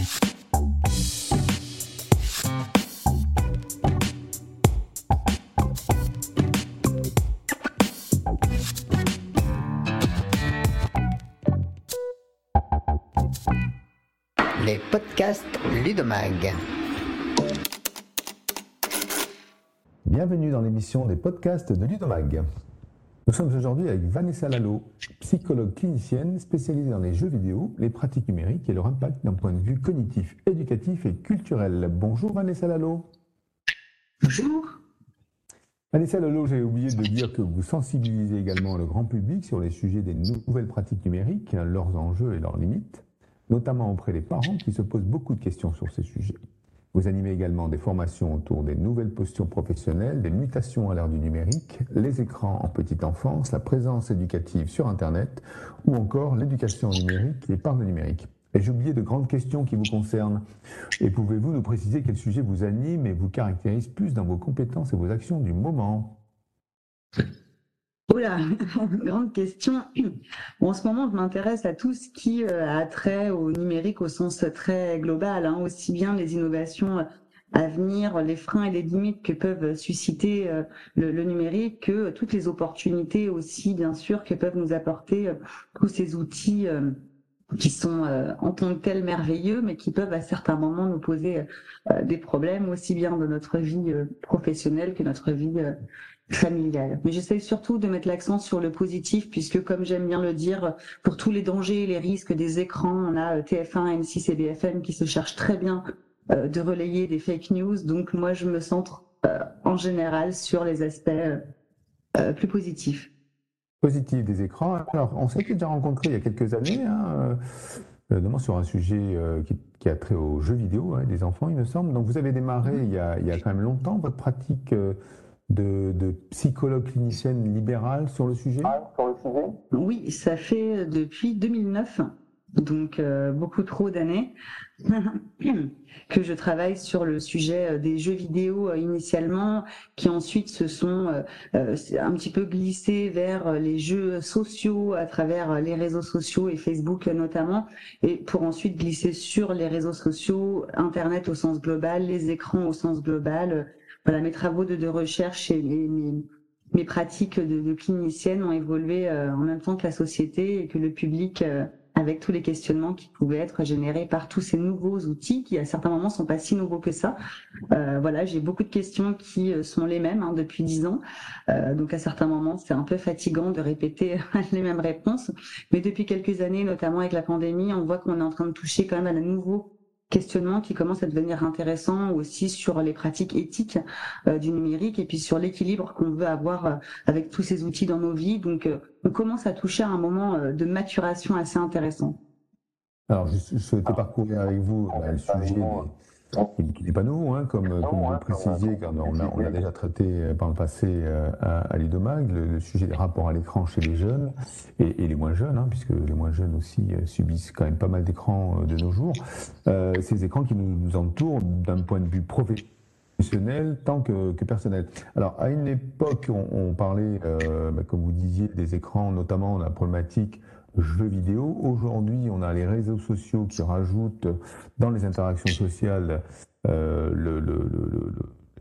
Les podcasts Ludomag. Bienvenue dans l'émission des podcasts de Ludomag. Nous sommes aujourd'hui avec Vanessa Lalo, psychologue clinicienne spécialisée dans les jeux vidéo, les pratiques numériques et leur impact d'un point de vue cognitif, éducatif et culturel. Bonjour Vanessa Lalo. Bonjour. Vanessa Lalo, j'ai oublié de dire que vous sensibilisez également le grand public sur les sujets des nouvelles pratiques numériques, leurs enjeux et leurs limites, notamment auprès des parents qui se posent beaucoup de questions sur ces sujets. Vous animez également des formations autour des nouvelles postures professionnelles, des mutations à l'ère du numérique, les écrans en petite enfance, la présence éducative sur Internet ou encore l'éducation numérique et par le numérique. Et j'ai oublié de grandes questions qui vous concernent. Et pouvez-vous nous préciser quel sujet vous anime et vous caractérise plus dans vos compétences et vos actions du moment? Oula, grande question. En ce moment, je m'intéresse à tout ce qui euh, a trait au numérique au sens très global, hein, aussi bien les innovations à venir, les freins et les limites que peuvent susciter euh, le, numérique, que toutes les opportunités aussi, bien sûr, que peuvent nous apporter euh, tous ces outils qui sont en tant que tels merveilleux, mais qui peuvent à certains moments nous poser des problèmes, aussi bien dans notre vie professionnelle que notre vie familiale. Mais j'essaie surtout de mettre l'accent sur le positif, puisque comme j'aime bien le dire, pour tous les dangers et les risques des écrans, on a TF1, M6 et BFM qui se cherchent très bien euh, de relayer des fake news. Donc moi, je me centre euh, en général sur les aspects euh, plus positifs. Positif des écrans. Alors, on s'était déjà rencontrés il y a quelques années, hein, notamment sur un sujet qui, qui, a trait aux jeux vidéo hein, des enfants, il me semble. Donc, vous avez démarré il y a, il y a quand même longtemps votre pratique de, psychologue clinicienne libérale sur le sujet? Oui, ça fait depuis 2009, donc euh, beaucoup trop d'années, que je travaille sur le sujet euh, des jeux vidéo euh, initialement, qui ensuite se sont un petit peu glissés vers les jeux sociaux à travers les réseaux sociaux et Facebook notamment, et pour ensuite glisser sur les réseaux sociaux, Internet au sens global, les écrans au sens global voilà, mes travaux de, de recherche et mes, mes, pratiques de, clinicienne ont évolué euh, en même temps que la société et que le public euh, avec tous les questionnements qui pouvaient être générés par tous ces nouveaux outils qui à certains moments sont pas si nouveaux que ça. Euh, voilà, j'ai beaucoup de questions qui sont les mêmes hein, depuis dix ans, donc à certains moments c'est un peu fatigant de répéter les mêmes réponses. Mais depuis quelques années, notamment avec la pandémie, on voit qu'on est en train de toucher quand même à de nouveaux questionnement qui commence à devenir intéressant aussi sur les pratiques éthiques euh, du numérique et puis sur l'équilibre qu'on veut avoir euh, avec tous ces outils dans nos vies. Donc, euh, on commence à toucher à un moment de maturation assez intéressant. Alors, je, souhaitais parcourir avec vous bah, le sujet qui n'est pas nouveau, hein, comme, comme vous le précisiez, on a, on a déjà traité euh, par le passé euh, à, à l'IDOMAG, le, sujet des rapports à l'écran chez les jeunes et, et les moins jeunes, hein, puisque les moins jeunes aussi euh, subissent quand même pas mal d'écrans de nos jours. Euh, ces écrans qui nous, nous entourent d'un point de vue professionnel tant que, que, personnel. Alors, à une époque, on, on parlait, euh, bah, comme vous disiez, des écrans, notamment la problématique jeux vidéo. Aujourd'hui, on a les réseaux sociaux qui rajoutent dans les interactions sociales euh,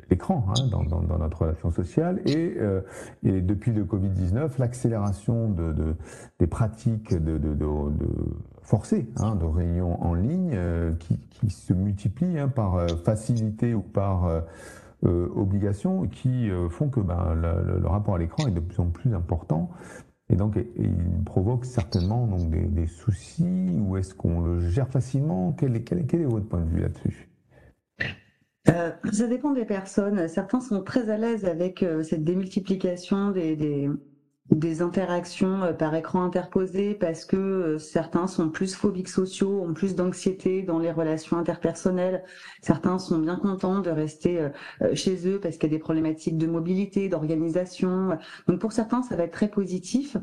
l'écran hein, dans, notre relation sociale et, euh, depuis le Covid-19, l'accélération de, de, des pratiques forcées hein, de réunions en ligne euh, qui, se multiplient hein, par facilité ou par euh, euh, obligation qui font que ben, le, rapport à l'écran est de plus en plus important et donc, il provoque certainement donc, des, soucis ou est-ce qu'on le gère facilement? Quel est, votre point de vue là-dessus? Euh, Ça dépend des personnes. Certains sont très à l'aise avec euh, cette démultiplication des, des interactions euh, par écran interposé parce que euh, certains sont plus phobiques sociaux, ont plus d'anxiété dans les relations interpersonnelles. Certains sont bien contents de rester euh, chez eux parce qu'il y a des problématiques de mobilité, d'organisation. Donc pour certains, ça va être très positif.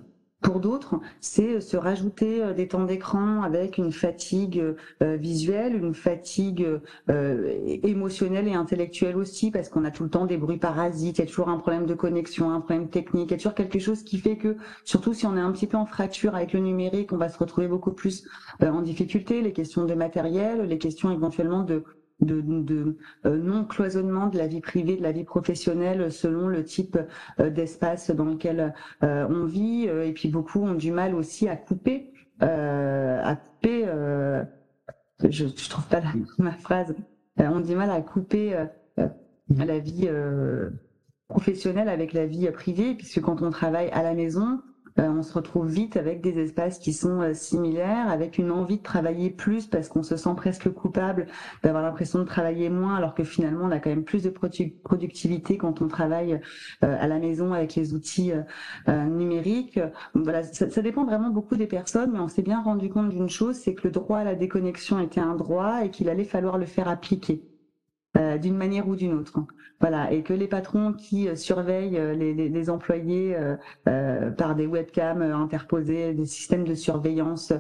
Pour d'autres, c'est se rajouter euh, des temps d'écran avec une fatigue euh, visuelle, une fatigue euh, émotionnelle et intellectuelle aussi, parce qu'on a tout le temps des bruits parasites, il y a toujours un problème de connexion, un problème technique, il y a toujours quelque chose qui fait que, surtout si on est un petit peu en fracture avec le numérique, on va se retrouver beaucoup plus en difficulté, les questions de matériel, les questions éventuellement de de, euh, non-cloisonnement de la vie privée, de la vie professionnelle selon le type euh, d'espace dans lequel euh, on vit. et puis beaucoup ont du mal aussi à couper, à couper. je, je trouve pas la, ma phrase. ont du mal à couper la vie professionnelle avec la vie privée, puisque quand on travaille à la maison, euh, on se retrouve vite avec des espaces qui sont euh, similaires, avec une envie de travailler plus parce qu'on se sent presque coupable d'avoir l'impression de travailler moins, alors que finalement on a quand même plus de productivité quand on travaille euh, à la maison avec les outils numériques. Voilà, ça, ça, dépend vraiment beaucoup des personnes, mais on s'est bien rendu compte d'une chose, c'est que le droit à la déconnexion était un droit et qu'il allait falloir le faire appliquer. D'une manière ou d'une autre. Voilà, et que les patrons qui euh, surveillent euh, les, les, les employés par des webcams interposées, des systèmes de surveillance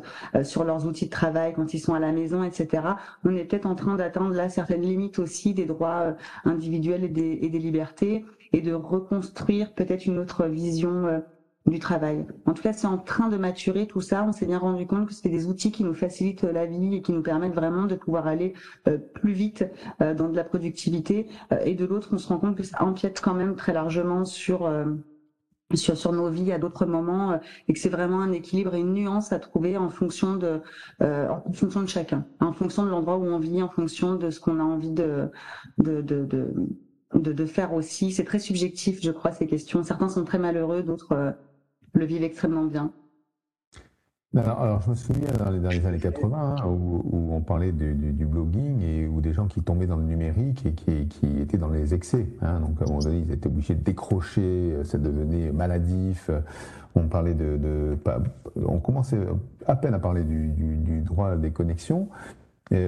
sur leurs outils de travail quand ils sont à la maison, etc. On est peut-être en train d'atteindre là certaines limites aussi des droits individuels et des, et des libertés et de reconstruire peut-être une autre vision du travail. En tout cas, c'est en train de maturer tout ça. On s'est bien rendu compte que c'était des outils qui nous facilitent la vie et qui nous permettent vraiment de pouvoir aller euh, plus vite euh, dans de la productivité. Euh, et de l'autre, on se rend compte que ça empiète quand même très largement sur sur, sur nos vies à d'autres moments et que c'est vraiment un équilibre et une nuance à trouver en fonction de en fonction de chacun, en fonction de l'endroit où on vit, en fonction de ce qu'on a envie de de, de, de de, de, faire aussi. C'est très subjectif, je crois, ces questions. Certains sont très malheureux, d'autres le vivent extrêmement bien. Alors, je me souviens dans les, années 80 hein, où, on parlait du, blogging et où des gens qui tombaient dans le numérique et qui, étaient dans les excès. Hein. donc à un moment donné, ils étaient obligés de décrocher, ça devenait maladif. On parlait de, on commençait à peine à parler du, droit des connexions.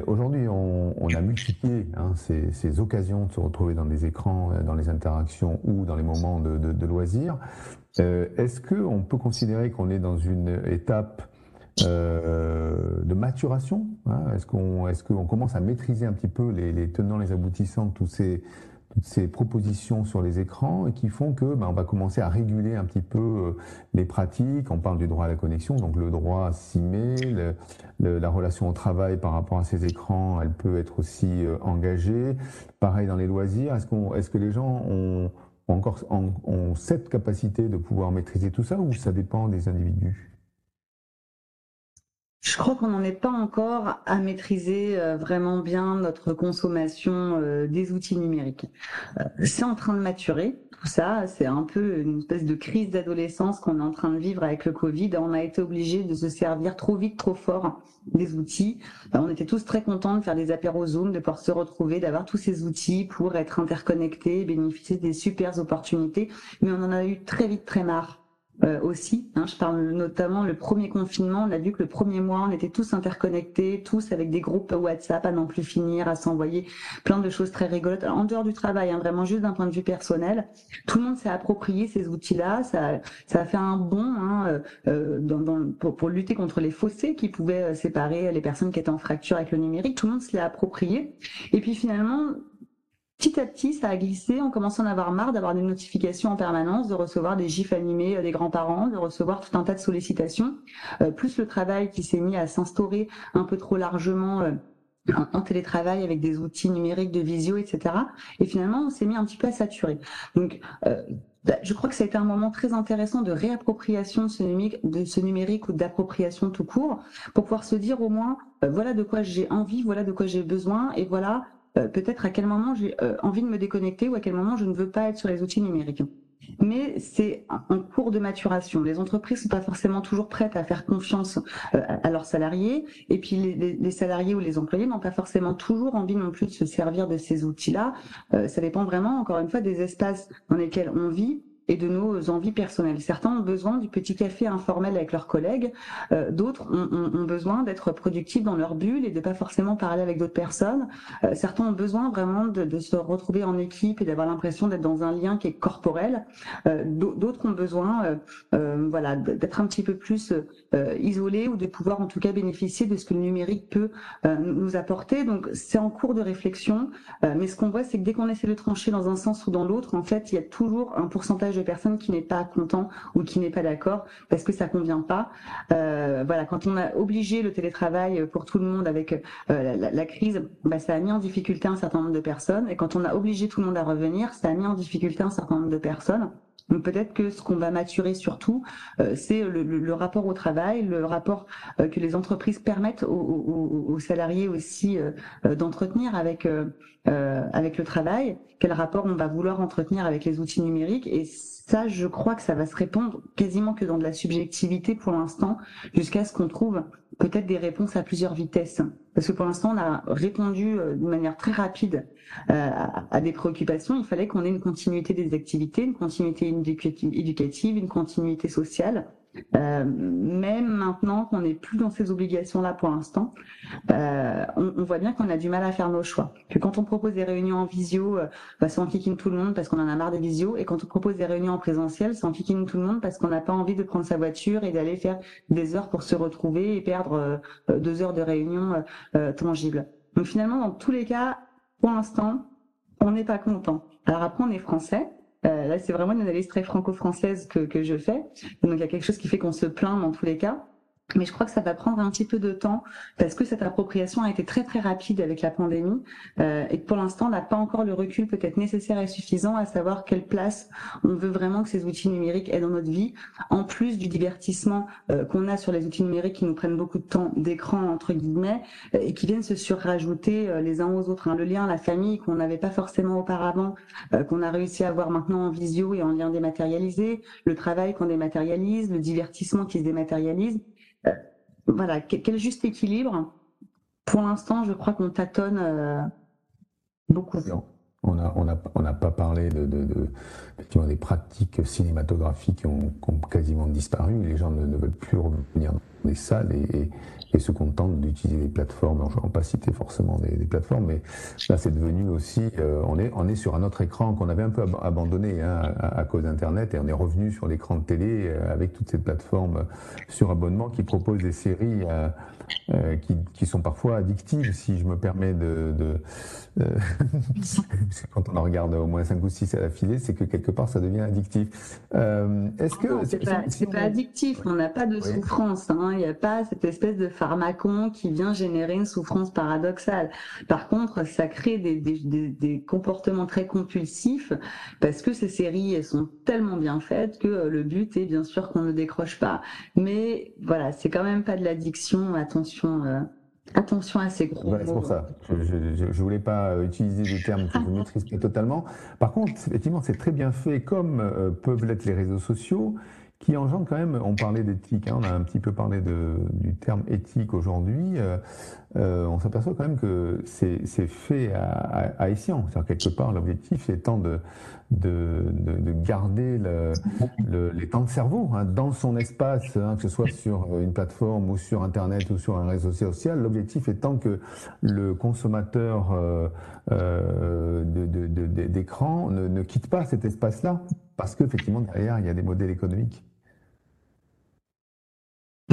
Aujourd'hui, on, a multiplié hein, ces, occasions de se retrouver dans des écrans, dans les interactions ou dans les moments de, loisirs. Euh, est-ce qu'on peut considérer qu'on est dans une étape euh, de maturation hein? Est-ce qu'on commence à maîtriser un petit peu les, tenants, les aboutissants de tous ces, ces propositions sur les écrans et qui font que ben, on va commencer à réguler un petit peu euh, les pratiques. On parle du droit à la connexion, donc le droit à s'aimer, la relation au travail par rapport à ces écrans, elle peut être aussi engagée. Pareil dans les loisirs. Est-ce est-ce que les gens ont encore ont, cette capacité de pouvoir maîtriser tout ça ou ça dépend des individus? Je crois qu'on n'en est pas encore à maîtriser euh, vraiment bien notre consommation euh, des outils numériques. Euh, c'est en train de maturer, tout ça. C'est un peu une espèce de crise d'adolescence qu'on est en train de vivre avec le Covid. On a été obligé de se servir trop vite, trop fort des outils. On était tous très contents de faire des apéros Zoom, de pouvoir se retrouver, d'avoir tous ces outils pour être interconnectés, bénéficier des super opportunités. Mais on en a eu très vite très marre euh, aussi. Hein, je parle notamment le premier confinement. On a vu que le premier mois, on était tous interconnectés, tous avec des groupes WhatsApp à n'en plus finir, à s'envoyer plein de choses très rigolotes. en dehors du travail, hein, vraiment juste d'un point de vue personnel, tout le monde s'est approprié ces outils-là. Ça, ça a fait un bond hein, euh, euh dans, dans, pour, pour, lutter contre les fossés qui pouvaient euh, séparer les personnes qui étaient en fracture avec le numérique. Tout le monde se l'est approprié. Et puis finalement, petit à petit, ça a glissé. On commence à en avoir marre d'avoir des notifications en permanence, de recevoir des gifs animés euh, des grands-parents, de recevoir tout un tas de sollicitations, euh, plus le travail qui s'est mis à s'instaurer un peu trop largement. Euh, en, télétravail avec des outils numériques de visio, etc. Et finalement, on s'est mis un petit peu à saturer. Donc, bah, je crois que ça a été un moment très intéressant de réappropriation de ce numérique, de ce numérique ou d'appropriation tout court, pour pouvoir se dire au moins, voilà de quoi j'ai envie, voilà de quoi j'ai besoin, et voilà euh, peut-être à quel moment j'ai euh, envie de me déconnecter ou à quel moment je ne veux pas être sur les outils numériques. Mais c'est un cours de maturation. Les entreprises sont pas forcément toujours prêtes à faire confiance euh, à leurs salariés, et puis les, salariés ou les employés n'ont pas forcément toujours envie non plus de se servir de ces outils-là. ça dépend vraiment, encore une fois, des espaces dans lesquels on vit et de nos envies personnelles. Certains ont besoin du petit café informel avec leurs collègues, euh, d'autres ont, besoin d'être productifs dans leur bulle et de pas forcément parler avec d'autres personnes. Euh, certains ont besoin vraiment de, se retrouver en équipe et d'avoir l'impression d'être dans un lien qui est corporel. Euh, d'autres ont besoin, voilà, d'être un petit peu plus isolés ou de pouvoir en tout cas bénéficier de ce que le numérique peut nous apporter. Donc c'est en cours de réflexion, mais ce qu'on voit, c'est que dès qu'on essaie de trancher dans un sens ou dans l'autre, en fait, il y a toujours un pourcentage de personnes qui n'est pas content ou qui n'est pas d'accord parce que ça convient pas. Euh, voilà, quand on a obligé le télétravail pour tout le monde avec euh, la, crise, bah, ça a mis en difficulté un certain nombre de personnes. Et quand on a obligé tout le monde à revenir, ça a mis en difficulté un certain nombre de personnes. Donc peut-être que ce qu'on va maturer surtout, euh, c'est le, le, rapport au travail, le rapport euh, que les entreprises permettent aux, salariés aussi euh, d'entretenir avec avec le travail. Quel rapport on va vouloir entretenir avec les outils numériques et ça, je crois que ça va se répondre quasiment que dans de la subjectivité pour l'instant, jusqu'à ce qu'on trouve peut-être des réponses à plusieurs vitesses. Parce que pour l'instant, on a répondu euh, de manière très rapide euh, à des préoccupations. Il fallait qu'on ait une continuité des activités, une continuité éducative, une continuité sociale. Euh, même maintenant qu'on n'est plus dans ces obligations-là pour l'instant, euh, on, on, voit bien qu'on a du mal à faire nos choix. Que quand on propose des réunions en visio, euh, bah, c'est en tout le monde parce qu'on en a marre des visio, et quand on propose des réunions en présentiel, c'est en tout le monde parce qu'on n'a pas envie de prendre sa voiture et d'aller faire des heures pour se retrouver et perdre euh, deux heures de réunion tangible. Donc finalement, dans tous les cas, pour l'instant, on n'est pas content. Alors après, on est français. Euh, là, c'est vraiment une analyse très franco-française que, que je fais. Donc, il y a quelque chose qui fait qu'on se plaint dans tous les cas. Mais je crois que ça va prendre un petit peu de temps parce que cette appropriation a été très très rapide avec la pandémie euh, et que pour l'instant on n'a pas encore le recul peut-être nécessaire et suffisant à savoir quelle place on veut vraiment que ces outils numériques aient dans notre vie, en plus du divertissement euh, qu'on a sur les outils numériques qui nous prennent beaucoup de temps d'écran entre guillemets euh, et qui viennent se surrajouter euh, les uns aux autres. Hein. Le lien, la famille qu'on n'avait pas forcément auparavant, euh, qu'on a réussi à avoir maintenant en visio et en lien dématérialisé, le travail qu'on dématérialise, le divertissement qui se dématérialise voilà, quel juste équilibre Pour l'instant, je crois qu'on tâtonne euh, beaucoup. On n'a on a, on pas parlé de, de, de des pratiques cinématographiques qui ont, quasiment disparu. Les gens ne, veulent plus revenir dans des salles et, et se contentent d'utiliser des plateformes. je ne vais pas citer forcément des, plateformes, mais là, c'est devenu aussi. Euh, on, est, on est sur un autre écran qu'on avait un peu abandonné hein, à, à, cause d'Internet et on est revenu sur l'écran de télé euh, avec toutes ces plateformes sur abonnement qui proposent des séries euh, euh qui, qui, sont parfois addictives, si je me permets de. de euh, quand on en regarde au moins 5 ou 6 à la filée, c'est que quelque part ça devient addictif. Est-ce que. C'est pas, si pas addictif, on n'a pas de souffrance, hein, il n'y a pas cette espèce de pharmacon qui vient générer une souffrance paradoxale. Par contre, ça crée des, des, des, des comportements très compulsifs parce que ces séries elles sont tellement bien faites que euh, le but est bien sûr qu'on ne décroche pas. Mais voilà, c'est quand même pas de l'addiction. Attention. Euh, Attention à ces gros ouais, C'est pour ça. Je ne voulais pas euh, utiliser des termes que je maîtrise pas totalement. Par contre, effectivement, c'est très bien fait, comme euh, peuvent l'être les réseaux sociaux qui engendre quand même, on parlait d'éthique, hein, on a un petit peu parlé de, du terme éthique aujourd'hui, euh, euh, on s'aperçoit quand même que c'est fait à, à, à escient. quelque part, l'objectif étant de, de, de, de garder le, le, les temps de cerveau hein, dans son espace, hein, que ce soit sur une plateforme ou sur Internet ou sur un réseau social. L'objectif étant que le consommateur euh, euh d'écran ne, ne quitte pas cet espace-là, parce qu'effectivement, derrière, il y a des modèles économiques.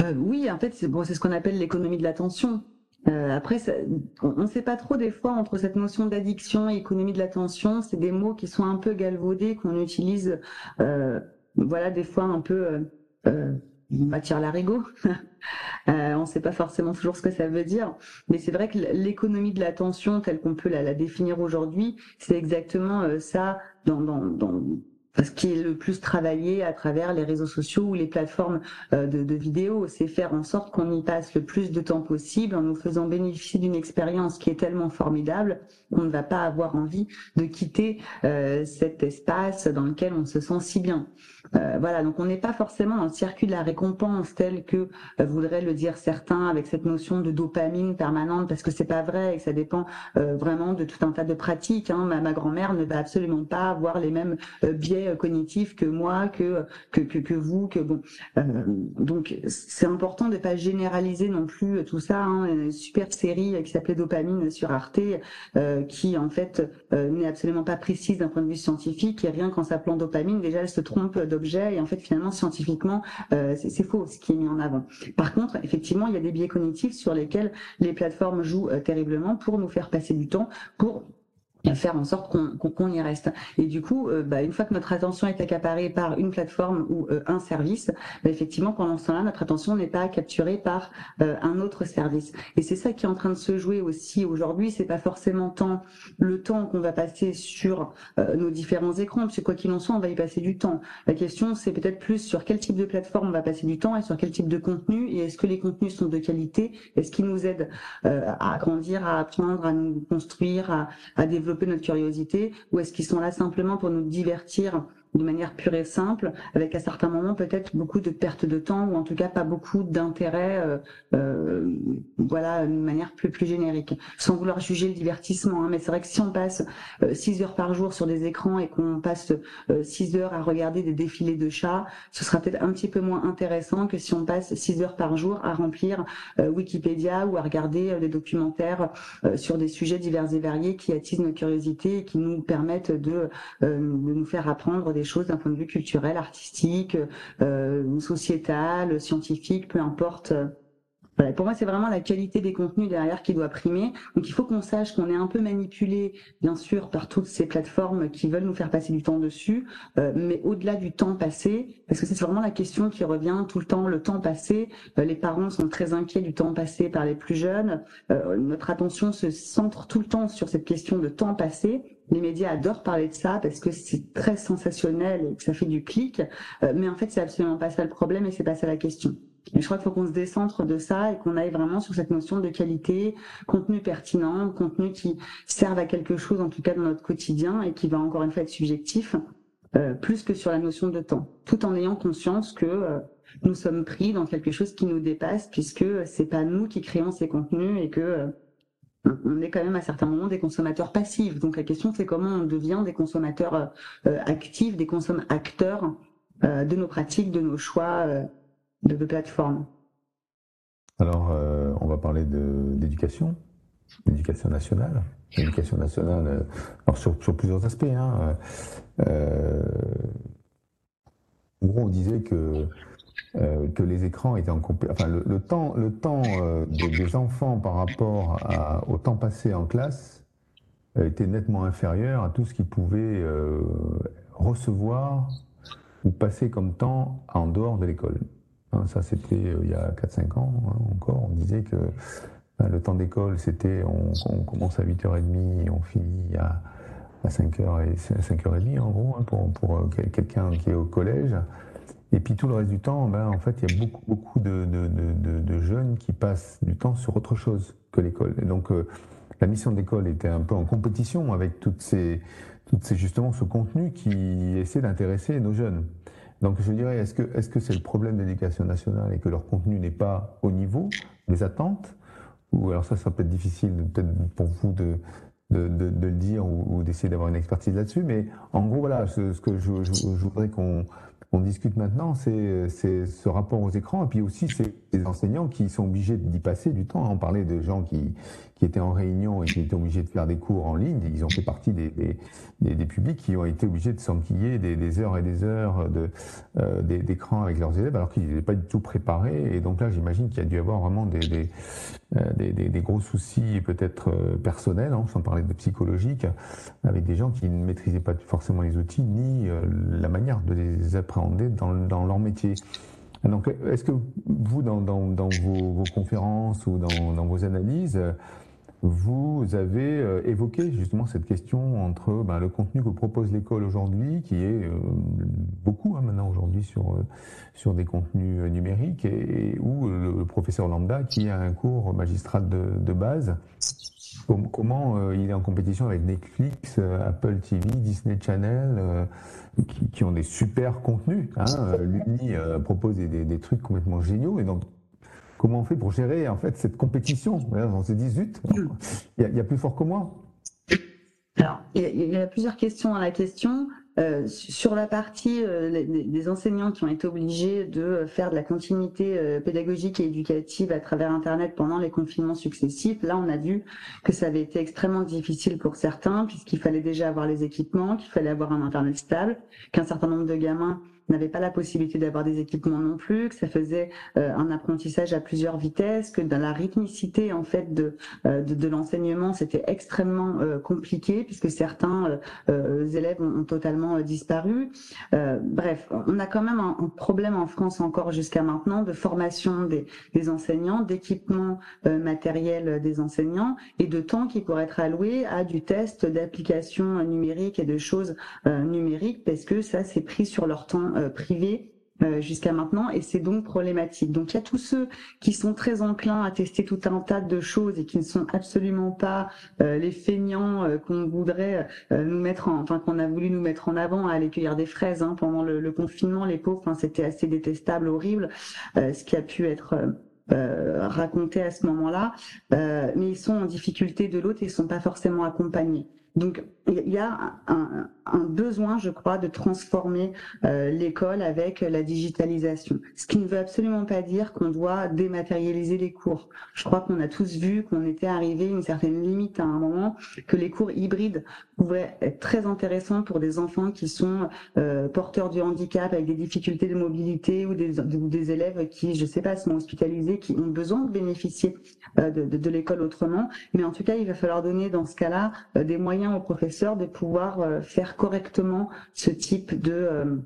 Euh, oui, en fait, c'est ce qu'on appelle l'économie de l'attention. Euh, après, on ne sait pas trop des fois entre cette notion d'addiction et économie de l'attention. C'est des mots qui sont un peu galvaudés, qu'on utilise, euh, voilà, des fois un peu euh, euh matière l'arigot. on ne sait pas forcément toujours ce que ça veut dire, mais c'est vrai que l'économie de l'attention, telle qu'on peut la, définir aujourd'hui, c'est exactement ça dans ce qui est le plus travaillé à travers les réseaux sociaux ou les plateformes euh, de, vidéos, c'est faire en sorte qu'on y passe le plus de temps possible en nous faisant bénéficier d'une expérience qui est tellement formidable qu'on ne va pas avoir envie de quitter euh, cet espace dans lequel on se sent si bien. Euh, voilà, donc on n'est pas forcément dans le circuit de la récompense tel que voudraient le dire certains avec cette notion de dopamine permanente parce que c'est pas vrai et que ça dépend vraiment de tout un tas de pratiques. Hein. Ma grand-mère ne va absolument pas avoir les mêmes biais biais cognitifs que moi, que que que, que vous, que bon. donc c'est important de pas généraliser non plus tout ça. Hein. Une super série qui s'appelait Dopamine sur Arte, qui en fait n'est absolument pas précise d'un point de vue scientifique. Et rien qu'en s'appelant dopamine, déjà elle se trompe d'objet et en fait finalement scientifiquement c'est faux ce qui est mis en avant. Par contre, effectivement, il y a des biais cognitifs sur lesquels les plateformes jouent terriblement pour nous faire passer du temps, pour faire en sorte qu'on y reste. Et du coup, euh, bah, une fois que notre attention est accaparée par une plateforme ou euh, un service, bah, effectivement, pendant ce temps-là, notre attention n'est pas capturée par euh, un autre service. Et c'est ça qui est en train de se jouer aussi aujourd'hui. C'est pas forcément tant le temps qu'on va passer sur nos différents écrans, parce quoi qu'il en soit, on va y passer du temps. La question, c'est peut-être plus sur quel type de plateforme on va passer du temps et sur quel type de contenu. Et est-ce que les contenus sont de qualité? Est-ce qu'ils nous aident à grandir, à apprendre, à nous construire, à développer notre curiosité ou est-ce qu'ils sont là simplement pour nous divertir de manière pure et simple, avec à certains moments peut-être beaucoup de perte de temps ou en tout cas pas beaucoup d'intérêt, euh, euh, voilà, d'une manière plus plus générique, sans vouloir juger le divertissement. Hein, mais c'est vrai que si on passe 6 euh, heures par jour sur des écrans et qu'on passe 6 euh, heures à regarder des défilés de chats, ce sera peut-être un petit peu moins intéressant que si on passe 6 heures par jour à remplir Wikipédia ou à regarder des documentaires sur des sujets divers et variés qui attisent nos curiosités et qui nous permettent de, de nous faire apprendre des choses d'un point de vue culturel, artistique, euh, sociétal, scientifique, peu importe. Voilà, pour moi, c'est vraiment la qualité des contenus derrière qui doit primer. Donc, il faut qu'on sache qu'on est un peu manipulé, bien sûr, par toutes ces plateformes qui veulent nous faire passer du temps dessus, euh, mais au-delà du temps passé, parce que c'est vraiment la question qui revient tout le temps, le temps passé. Euh, les parents sont très inquiets du temps passé par les plus jeunes. Euh, notre attention se centre tout le temps sur cette question de temps passé. Les médias adorent parler de ça parce que c'est très sensationnel et que ça fait du clic, euh, mais en fait c'est absolument pas ça le problème et c'est pas ça la question. Je crois qu'il faut qu'on se décentre de ça et qu'on aille vraiment sur cette notion de qualité, contenu pertinent, contenu qui serve à quelque chose en tout cas dans notre quotidien et qui va encore une fois être subjectif, euh, plus que sur la notion de temps, tout en ayant conscience que euh, nous sommes pris dans quelque chose qui nous dépasse puisque c'est pas nous qui créons ces contenus et que on est quand même à certains moments des consommateurs passifs. Donc la question c'est comment on devient des consommateurs euh, euh, actifs, des consommateurs acteurs euh, de nos pratiques, de nos choix de, plateformes. Alors on va parler d'éducation, d'éducation nationale. L'éducation nationale, alors sur, plusieurs aspects. Hein. en gros, on disait que euh, les écrans étaient en enfin le, temps, le temps euh, des, enfants par rapport au temps passé en classe euh, était nettement inférieur à tout ce qu'ils pouvaient recevoir ou passer comme temps en dehors de l'école. Hein, ça, c'était il y a 4-5 ans hein, encore. On disait que ben, le temps d'école, c'était on, commence à 8h30 et on finit à, à 5h et 5h30 en gros, hein, pour, pour quelqu'un qui est au collège. Et puis tout le reste du temps, ben, en fait, il y a beaucoup, beaucoup de, de, de, de, jeunes qui passent du temps sur autre chose que l'école. Et donc, euh, la mission d'école était un peu en compétition avec toutes ces, toutes ces, justement ce contenu qui essaie d'intéresser nos jeunes. Donc, je dirais, est-ce que est-ce que c'est le problème de l'éducation nationale et que leur contenu n'est pas au niveau des attentes? Ou alors ça, ça peut être difficile peut-être pour vous de, de, de, le dire ou, d'essayer d'avoir une expertise là-dessus. Mais en gros, voilà, ce, que je, voudrais qu'on on discute maintenant, c'est ce rapport aux écrans, et puis aussi c'est les enseignants qui sont obligés d'y passer du temps. On parlait de gens qui, qui étaient en réunion et qui étaient obligés de faire des cours en ligne. Ils ont fait partie des, des, des, publics qui ont été obligés de s'enquiller des, des, heures et des heures de euh, d'écran avec leurs élèves, alors qu'ils n'étaient pas du tout préparés. Et donc là, j'imagine qu'il y a dû avoir vraiment des, des, euh, gros soucis peut-être euh, personnels, hein, sans parler de psychologique, avec des gens qui ne maîtrisaient pas forcément les outils ni la manière de les appréhender dans, dans leur métier. Donc, est-ce que vous, dans, vos, conférences ou dans, vos analyses, vous avez euh, évoqué justement cette question entre ben, le contenu que propose l'école aujourd'hui, qui est euh, beaucoup hein, maintenant aujourd'hui sur, euh, sur des contenus numériques, et, ou le, professeur lambda qui a un cours magistral de base. comment il est en compétition avec Netflix, Apple TV, Disney Channel, qui, qui, ont des super contenus. Hein. L'UNI propose des, des, trucs complètement géniaux, et donc comment on fait pour gérer en fait cette compétition? On se dit zut, il y, a plus fort que moi. Alors, il y, a plusieurs questions à la question. Euh, sur la partie des enseignants qui ont été obligés de faire de la continuité pédagogique et éducative à travers Internet pendant les confinements successifs, là, on a vu que ça avait été extrêmement difficile pour certains, puisqu'il fallait déjà avoir les équipements, qu'il fallait avoir un Internet stable, qu'un certain nombre de gamins n'avaient pas la possibilité d'avoir des équipements non plus, que ça faisait euh, un apprentissage à plusieurs vitesses, que dans la rythmicité en fait de euh, de, de l'enseignement c'était extrêmement euh, compliqué puisque certains élèves ont, totalement disparu. bref, on a quand même un, un problème en France encore jusqu'à maintenant de formation des, des enseignants, d'équipement matériel des enseignants et de temps qui pourrait être alloué à du test d'applications numériques et de choses numériques parce que ça c'est pris sur leur temps euh, privés euh, jusqu'à maintenant et c'est donc problématique. Donc il y a tous ceux qui sont très enclins à tester tout un tas de choses et qui ne sont absolument pas euh, les feignants qu'on voudrait nous mettre en, enfin qu'on a voulu nous mettre en avant à aller cueillir des fraises hein, pendant le, confinement les pauvres enfin, c'était assez détestable horrible ce qui a pu être raconté à ce moment-là mais ils sont en difficulté de l'autre et ils sont pas forcément accompagnés donc il y a un, besoin, je crois, de transformer euh, l'école avec la digitalisation. Ce qui ne veut absolument pas dire qu'on doit dématérialiser les cours. Je crois qu'on a tous vu qu'on était arrivé à une certaine limite à un moment, que les cours hybrides pouvaient être très intéressants pour des enfants qui sont euh, porteurs du handicap, avec des difficultés de mobilité ou des, élèves qui, je sais pas, sont hospitalisés, qui ont besoin de bénéficier euh, de, de, de l'école autrement. Mais en tout cas, il va falloir donner dans ce cas-là des moyens aux professeurs de pouvoir euh, faire correctement ce type de euh,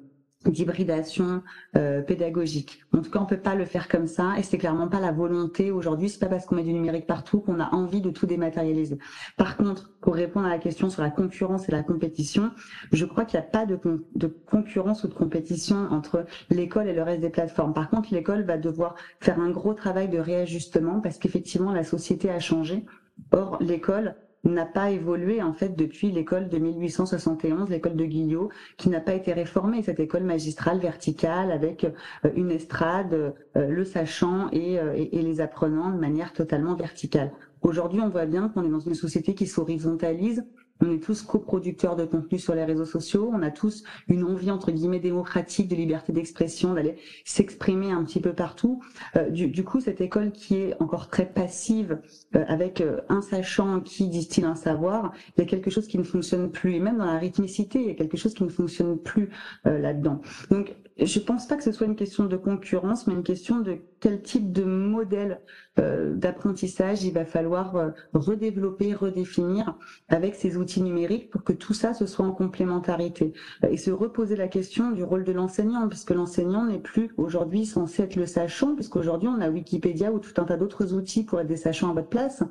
d'hybridation euh, pédagogique. En tout cas, on peut pas le faire comme ça, et c'est clairement pas la volonté aujourd'hui. C'est pas parce qu'on met du numérique partout qu'on a envie de tout dématérialiser. Par contre, pour répondre à la question sur la concurrence et la compétition, je crois qu'il n'y a pas de concurrence ou de compétition entre l'école et le reste des plateformes. Par contre, l'école va devoir faire un gros travail de réajustement parce qu'effectivement, la société a changé. Or, l'école n'a pas évolué en fait depuis l'école de 1871, l'école de Guillot, qui n'a pas été réformée, cette école magistrale verticale avec euh, une estrade, euh, le sachant euh, et, et, les apprenants de manière totalement verticale. Aujourd'hui, on voit bien qu'on est dans une société qui s'horizontalise on est tous coproducteurs de contenu sur les réseaux sociaux. On a tous une envie, entre guillemets, démocratique de liberté d'expression, d'aller s'exprimer un petit peu partout. Euh, du, coup, cette école qui est encore très passive, euh, avec euh, un sachant qui distille un savoir, il y a quelque chose qui ne fonctionne plus. Et même dans la rythmicité, il y a quelque chose qui ne fonctionne plus là-dedans. Donc, je pense pas que ce soit une question de concurrence, mais une question de quel type de modèle euh, d'apprentissage il va falloir euh, redévelopper, redéfinir avec ces outils numériques pour que tout ça se soit en complémentarité et se reposer la question du rôle de l'enseignant, puisque l'enseignant n'est plus aujourd'hui censé être le sachant, puisqu'aujourd'hui on a Wikipédia ou tout un tas d'autres outils pour être des sachants à votre place.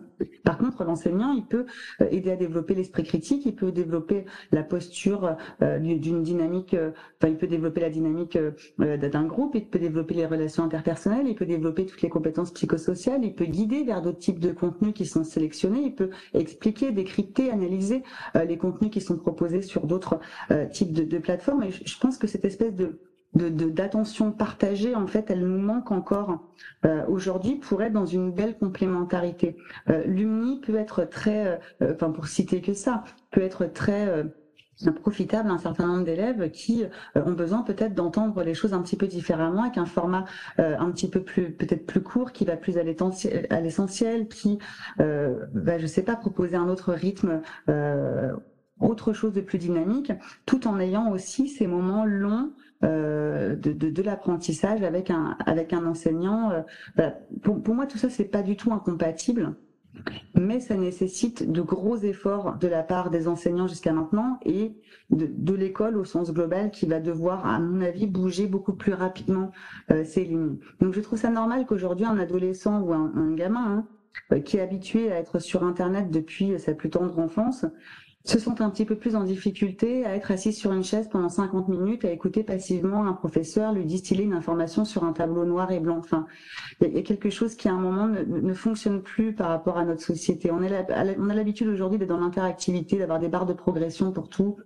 Par contre, l'enseignant, il peut euh, aider à développer l'esprit critique, il peut développer la posture d'une dynamique, enfin il peut développer la dynamique d'un groupe, il peut développer les relations interpersonnelles, il peut développer toutes les compétences psychosociales, il peut guider vers d'autres types de contenus qui sont sélectionnés, il peut expliquer, décrypter, analyser euh, les contenus qui sont proposés sur d'autres euh, types de, plateformes. Et je, pense que cette espèce de d'attention partagée, en fait, elle nous manque encore euh, aujourd'hui pour être dans une belle complémentarité. L'UMNI peut être très, enfin pour citer que ça, peut être très profitable à un certain nombre d'élèves qui euh, ont besoin peut-être d'entendre les choses un petit peu différemment avec un format euh, un petit peu plus peut-être plus court qui va plus à l'essentiel qui euh, va je sais pas proposer un autre rythme euh, autre chose de plus dynamique tout en ayant aussi ces moments longs euh, de, de, de l'apprentissage avec un avec un enseignant pour, pour moi tout ça c'est pas du tout incompatible mais ça nécessite de gros efforts de la part des enseignants jusqu'à maintenant et de, l'école au sens global qui va devoir, à mon avis, bouger beaucoup plus rapidement euh, ses lignes. Donc je trouve ça normal qu'aujourd'hui un adolescent ou un, gamin hein, euh, qui est habitué à être sur Internet depuis sa plus tendre enfance se sont un petit peu plus en difficulté à être assis sur une chaise pendant 50 minutes, à écouter passivement un professeur lui distiller une information sur un tableau noir et blanc. Enfin, il y a quelque chose qui à un moment ne, ne fonctionne plus par rapport à notre société. On a l'habitude aujourd'hui d'être dans l'interactivité, d'avoir des barres de progression pour tout,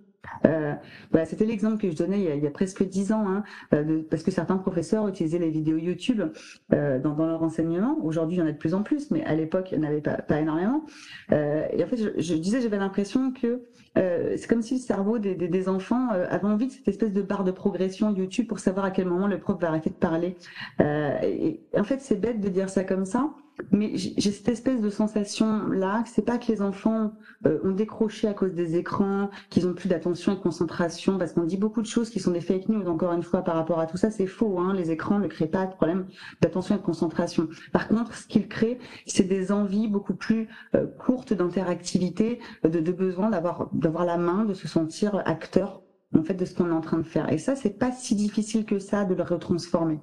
Euh, bah, c'était l'exemple que je donnais il y a, presque dix ans, hein, de, parce que certains professeurs utilisaient les vidéos YouTube dans, dans, leur enseignement. Aujourd'hui, il y en a de plus en plus, mais à l'époque, il n'y en avait pas, pas énormément. et en fait, je, je disais, j'avais l'impression que c'est comme si le cerveau des, des, des enfants avait envie de cette espèce de barre de progression YouTube pour savoir à quel moment le prof va arrêter de parler. et en fait, c'est bête de dire ça comme ça, mais j'ai cette espèce de sensation là que c'est pas que les enfants euh, ont décroché à cause des écrans, qu'ils ont plus d'attention et de concentration, parce qu'on dit beaucoup de choses qui sont des fake news. Encore une fois, par rapport à tout ça, c'est faux. Hein, les écrans ne créent pas de problème d'attention et de concentration. Par contre, ce qu'ils créent, c'est des envies beaucoup plus euh, courtes d'interactivité, de, de besoin d'avoir d'avoir la main, de se sentir acteur en fait de ce qu'on est en train de faire. Et ça, c'est pas si difficile que ça de le retransformer.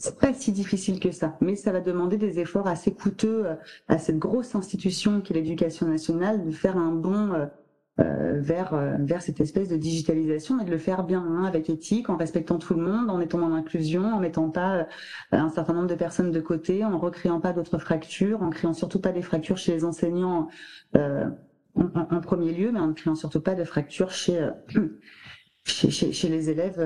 C'est pas si difficile que ça, mais ça va demander des efforts assez coûteux euh, à cette grosse institution qu'est l'éducation nationale de faire un bond euh, euh, vers vers cette espèce de digitalisation et de le faire bien hein, avec éthique, en respectant tout le monde, en étant dans l'inclusion, en mettant pas un certain nombre de personnes de côté, en recréant pas d'autres fractures, en créant surtout pas des fractures chez les enseignants en, en, premier lieu, mais en ne créant surtout pas de fractures chez chez, chez, chez, les élèves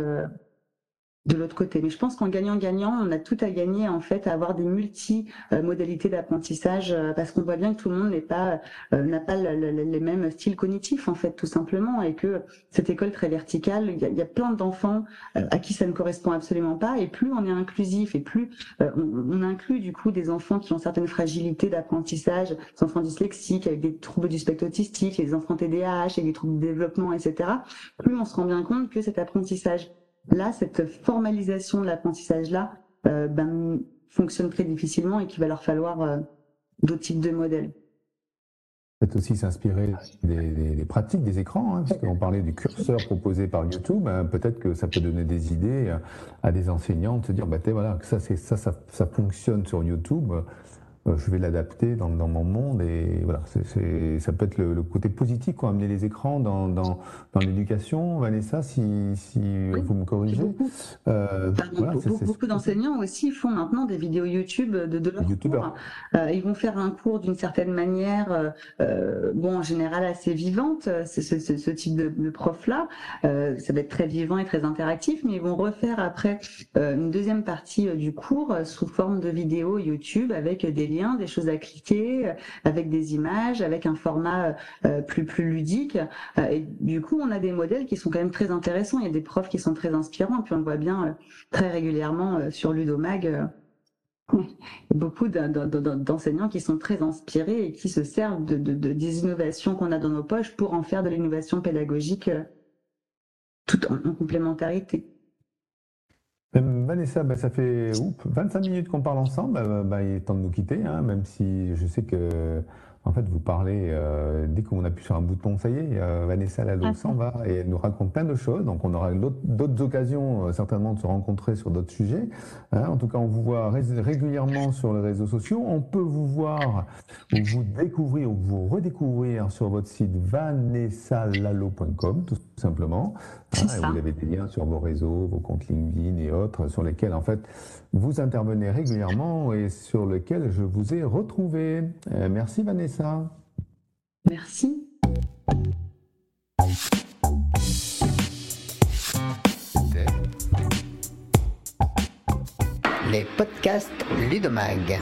de l'autre côté. Mais je pense qu'en gagnant-gagnant, on a tout à gagner en fait à avoir des multi-modalités d'apprentissage euh, parce qu'on voit bien que tout le monde n'est pas euh, n'a pas les mêmes styles cognitifs en fait tout simplement et que cette école très verticale, il y a, plein d'enfants euh, à qui ça ne correspond absolument pas et plus on est inclusif et plus on, inclut du coup des enfants qui ont certaines fragilités d'apprentissage, des enfants dyslexiques avec des troubles du spectre autistique, les enfants TDAH avec des troubles de développement, etc. Plus on se rend bien compte que cet apprentissage Là, cette formalisation de l'apprentissage-là euh, ben, fonctionne très difficilement et qu'il va leur falloir euh, d'autres types de modèles. Peut-être aussi s'inspirer des, pratiques des écrans, hein, parce qu'on parlait du curseur proposé par YouTube. Hein, peut-être que ça peut donner des idées à des enseignants de se dire, bah, voilà, ça, ça, ça, ça fonctionne sur YouTube. Euh, je vais l'adapter dans, dans, mon monde et voilà, c'est, ça peut être le, le, côté positif, quoi, amener les écrans dans, dans, dans l'éducation. Vanessa, si, si vous me corrigez. Beaucoup, euh, voilà, beaucoup, beaucoup d'enseignants aussi font maintenant des vidéos YouTube de, de leur cours. Euh, ils vont faire un cours d'une certaine manière, euh, bon, en général assez vivante, ce, ce, ce type de, de prof-là. Ça va être très vivant et très interactif, mais ils vont refaire après une deuxième partie du cours sous forme de vidéo YouTube avec des des choses à cliquer, euh, avec des images, avec un format euh, plus plus ludique. Euh, et du coup, on a des modèles qui sont quand même très intéressants. Il y a des profs qui sont très inspirants. Puis on le voit bien très régulièrement sur Ludomag. beaucoup d'enseignants qui sont très inspirés et qui se servent de, des innovations qu'on a dans nos poches pour en faire de l'innovation pédagogique tout en complémentarité. Vanessa, bah, ça fait 25 minutes qu'on parle ensemble. Bah, bah, il est temps de nous quitter, hein, même si je sais que en fait, vous parlez, euh, dès qu'on appuie sur un bouton, ça y est, euh, Vanessa Lalo ah, s'en va et elle nous raconte plein de choses. Donc, on aura d'autres occasions, euh, certainement, de se rencontrer sur d'autres sujets. Hein. en tout cas, on vous voit régulièrement sur les réseaux sociaux. On peut vous voir, ou vous découvrir, ou vous redécouvrir sur votre site vanessalalo.com, tout simplement. Hein, et vous avez des liens sur vos réseaux, vos comptes LinkedIn et autres, sur lesquels, en fait, vous intervenez régulièrement et sur lesquels je vous ai retrouvé. merci, Vanessa. Merci. Les podcasts Ludomag.